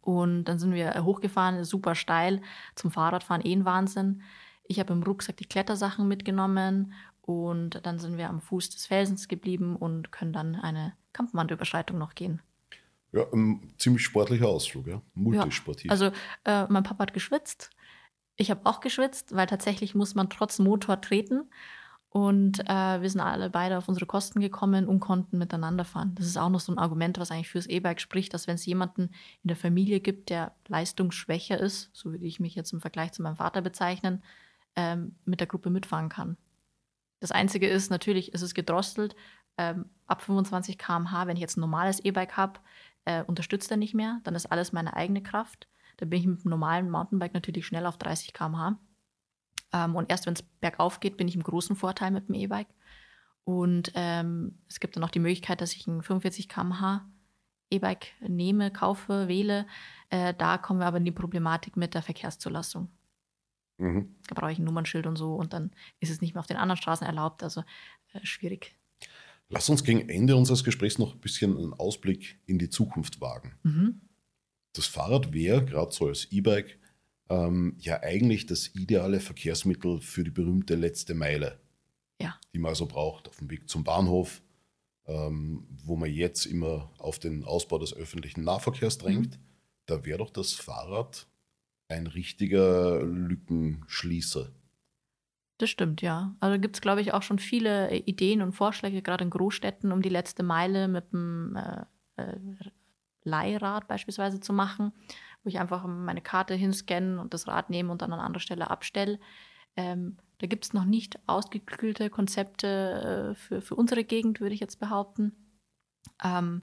Und dann sind wir hochgefahren, super steil. Zum Fahrradfahren eh ein Wahnsinn. Ich habe im Rucksack die Klettersachen mitgenommen und dann sind wir am Fuß des Felsens geblieben und können dann eine Kampenwandüberschreitung noch gehen. Ja, ein ziemlich sportlicher Ausflug, ja. Multisportiv. Ja, also äh, mein Papa hat geschwitzt. Ich habe auch geschwitzt, weil tatsächlich muss man trotz Motor treten. Und äh, wir sind alle beide auf unsere Kosten gekommen und konnten miteinander fahren. Das ist auch noch so ein Argument, was eigentlich fürs E-Bike spricht, dass wenn es jemanden in der Familie gibt, der leistungsschwächer ist, so würde ich mich jetzt im Vergleich zu meinem Vater bezeichnen, ähm, mit der Gruppe mitfahren kann. Das Einzige ist, natürlich ist es gedrosselt. Ähm, ab 25 km/h, wenn ich jetzt ein normales E-Bike habe, äh, unterstützt er nicht mehr. Dann ist alles meine eigene Kraft. Da bin ich mit dem normalen Mountainbike natürlich schnell auf 30 km/h. Ähm, und erst wenn es bergauf geht, bin ich im großen Vorteil mit dem E-Bike. Und ähm, es gibt dann noch die Möglichkeit, dass ich ein 45 km/h E-Bike nehme, kaufe, wähle. Äh, da kommen wir aber in die Problematik mit der Verkehrszulassung. mhm. Da brauche ich ein Nummernschild und so und dann ist es nicht mehr auf den anderen Straßen erlaubt. Also äh, schwierig. Lass uns gegen Ende unseres Gesprächs noch ein bisschen einen Ausblick in die Zukunft wagen. Mhm. Das Fahrrad wäre, gerade so als E-Bike, ähm, ja eigentlich das ideale Verkehrsmittel für die berühmte letzte Meile, Ja. die man also braucht auf dem Weg zum Bahnhof, ähm, wo man jetzt immer auf den Ausbau des öffentlichen Nahverkehrs drängt. Da wäre doch das Fahrrad ein richtiger Lückenschließer. Das stimmt, ja. Also gibt es, glaube ich, auch schon viele äh, Ideen und Vorschläge, gerade in Großstädten, um die letzte Meile mit dem äh, äh, Leihrad beispielsweise zu machen, wo ich einfach meine Karte hinscanne und das Rad nehme und dann an anderer Stelle abstelle. Ähm, da gibt es noch nicht ausgeklügelte Konzepte äh, für, für unsere Gegend, würde ich jetzt behaupten. Ähm,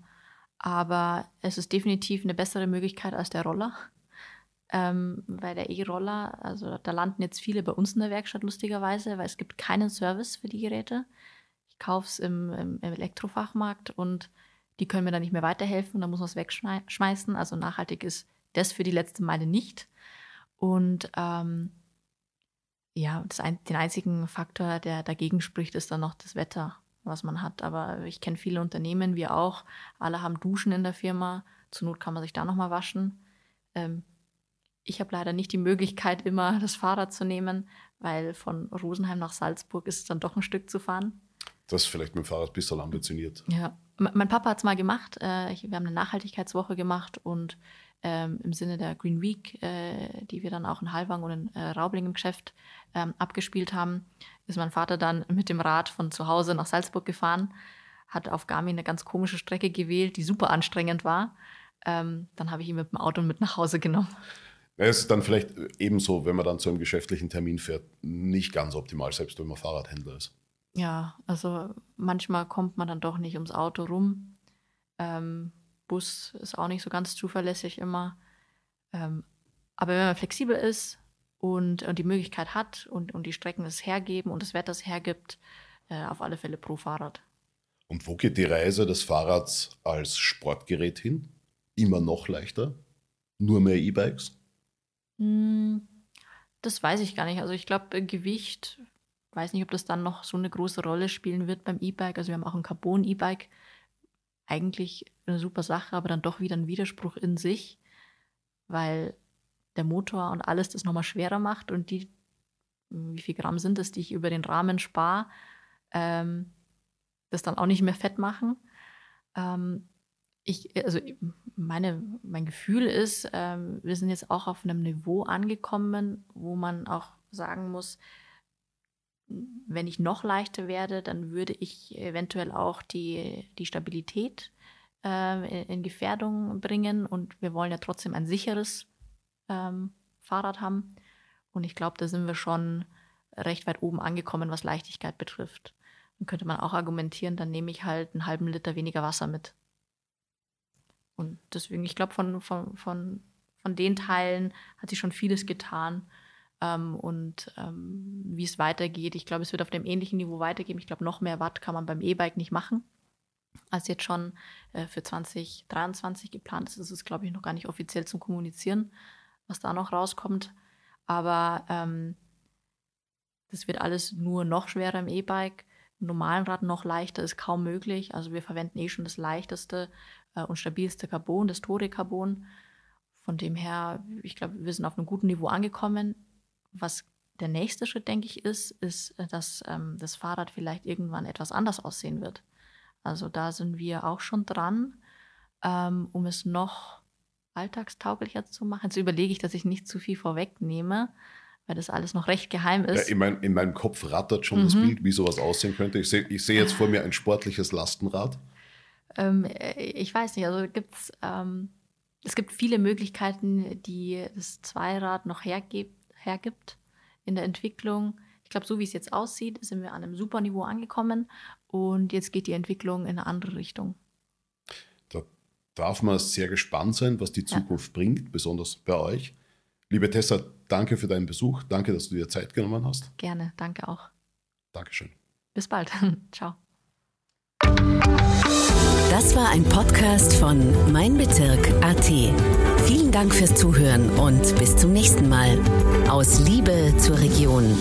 aber es ist definitiv eine bessere Möglichkeit als der Roller. Ähm, weil der E-Roller, also da landen jetzt viele bei uns in der Werkstatt lustigerweise, weil es gibt keinen Service für die Geräte. Ich kaufe es im, im, im Elektrofachmarkt und die können mir dann nicht mehr weiterhelfen, da muss man es wegschmeißen. Also nachhaltig ist das für die letzte Meile nicht. Und ähm, ja, ein, den einzigen Faktor, der dagegen spricht, ist dann noch das Wetter, was man hat. Aber ich kenne viele Unternehmen, wir auch. Alle haben Duschen in der Firma. Zur Not kann man sich da nochmal waschen. Ähm, ich habe leider nicht die Möglichkeit, immer das Fahrrad zu nehmen, weil von Rosenheim nach Salzburg ist es dann doch ein Stück zu fahren. Das ist vielleicht mit dem Fahrrad ein bisschen ambitioniert. Ja, M mein Papa hat es mal gemacht. Äh, ich, wir haben eine Nachhaltigkeitswoche gemacht und ähm, im Sinne der Green Week, äh, die wir dann auch in Halwang und in äh, Raubling im Geschäft ähm, abgespielt haben, ist mein Vater dann mit dem Rad von zu Hause nach Salzburg gefahren, hat auf Garmin eine ganz komische Strecke gewählt, die super anstrengend war. Ähm, dann habe ich ihn mit dem Auto mit nach Hause genommen. Es ist dann vielleicht ebenso, wenn man dann zu einem geschäftlichen Termin fährt, nicht ganz optimal, selbst wenn man Fahrradhändler ist. Ja, also manchmal kommt man dann doch nicht ums Auto rum. Ähm, Bus ist auch nicht so ganz zuverlässig immer. Ähm, aber wenn man flexibel ist und, und die Möglichkeit hat und, und die Strecken es hergeben und das Wetter es hergibt, äh, auf alle Fälle pro Fahrrad. Und wo geht die Reise des Fahrrads als Sportgerät hin? Immer noch leichter? Nur mehr E-Bikes? Hm, das weiß ich gar nicht. Also ich glaube, Gewicht, weiß nicht, ob das dann noch so eine große Rolle spielen wird beim E-Bike. Also wir haben auch ein Carbon-E-Bike. Eigentlich eine super Sache, aber dann doch wieder ein Widerspruch in sich, weil der Motor und alles das nochmal schwerer macht und die, wie viel Gramm sind es, die ich über den Rahmen spare, ähm, das dann auch nicht mehr fett machen. Ähm, ich, also meine, mein Gefühl ist, ähm, wir sind jetzt auch auf einem Niveau angekommen, wo man auch sagen muss, wenn ich noch leichter werde, dann würde ich eventuell auch die, die Stabilität äh, in, Gefährdung bringen. Und wir wollen ja trotzdem ein sicheres ähm, Fahrrad haben. Und ich glaube, da sind wir schon recht weit oben angekommen, was Leichtigkeit betrifft. Dann könnte man auch argumentieren, dann nehme ich halt einen halben Liter weniger Wasser mit. Und deswegen, ich glaube, von, von, von, von den Teilen hat sich schon vieles getan. Ähm, und ähm, wie es weitergeht, ich glaube, es wird auf dem ähnlichen Niveau weitergehen. Ich glaube, noch mehr Watt kann man beim E-Bike nicht machen, als jetzt schon äh, für 2023 geplant ist. Das ist, glaube ich, noch gar nicht offiziell zum Kommunizieren, was da noch rauskommt. Aber ähm, das wird alles nur noch schwerer im E-Bike normalen Rad noch leichter ist kaum möglich. Also wir verwenden eh schon das leichteste äh, und stabilste Carbon, das Tore-Carbon. Von dem her, ich glaube, wir sind auf einem guten Niveau angekommen. Was der nächste Schritt, denke ich, ist, ist, äh, dass ähm, das Fahrrad vielleicht irgendwann etwas anders aussehen wird. Also da sind wir auch schon dran, ähm, um es noch alltagstauglicher zu machen. Jetzt überlege ich, dass ich nicht zu viel vorwegnehme weil das alles noch recht geheim ist. Ja, in, mein, in, meinem Kopf rattert schon mhm. das Bild, wie sowas aussehen könnte. Ich sehe ich seh jetzt vor mir ein sportliches Lastenrad. Ähm, äh, ich weiß nicht, also gibt's, ähm, es gibt viele Möglichkeiten, die das Zweirad noch hergibt, hergibt in der Entwicklung. Ich glaube, so wie es jetzt aussieht, sind wir an einem super Niveau angekommen und jetzt geht die Entwicklung in eine andere Richtung. Da darf man sehr gespannt sein, was die Zukunft ja. bringt, besonders bei euch. Liebe Tessa, danke für deinen Besuch. Danke, dass du dir Zeit genommen hast. Gerne, danke auch. Dankeschön. Bis bald. Ciao. Das war ein Podcast von Mein Bezirk AT. Vielen Dank fürs Zuhören und bis zum nächsten Mal. Aus Liebe zur Region.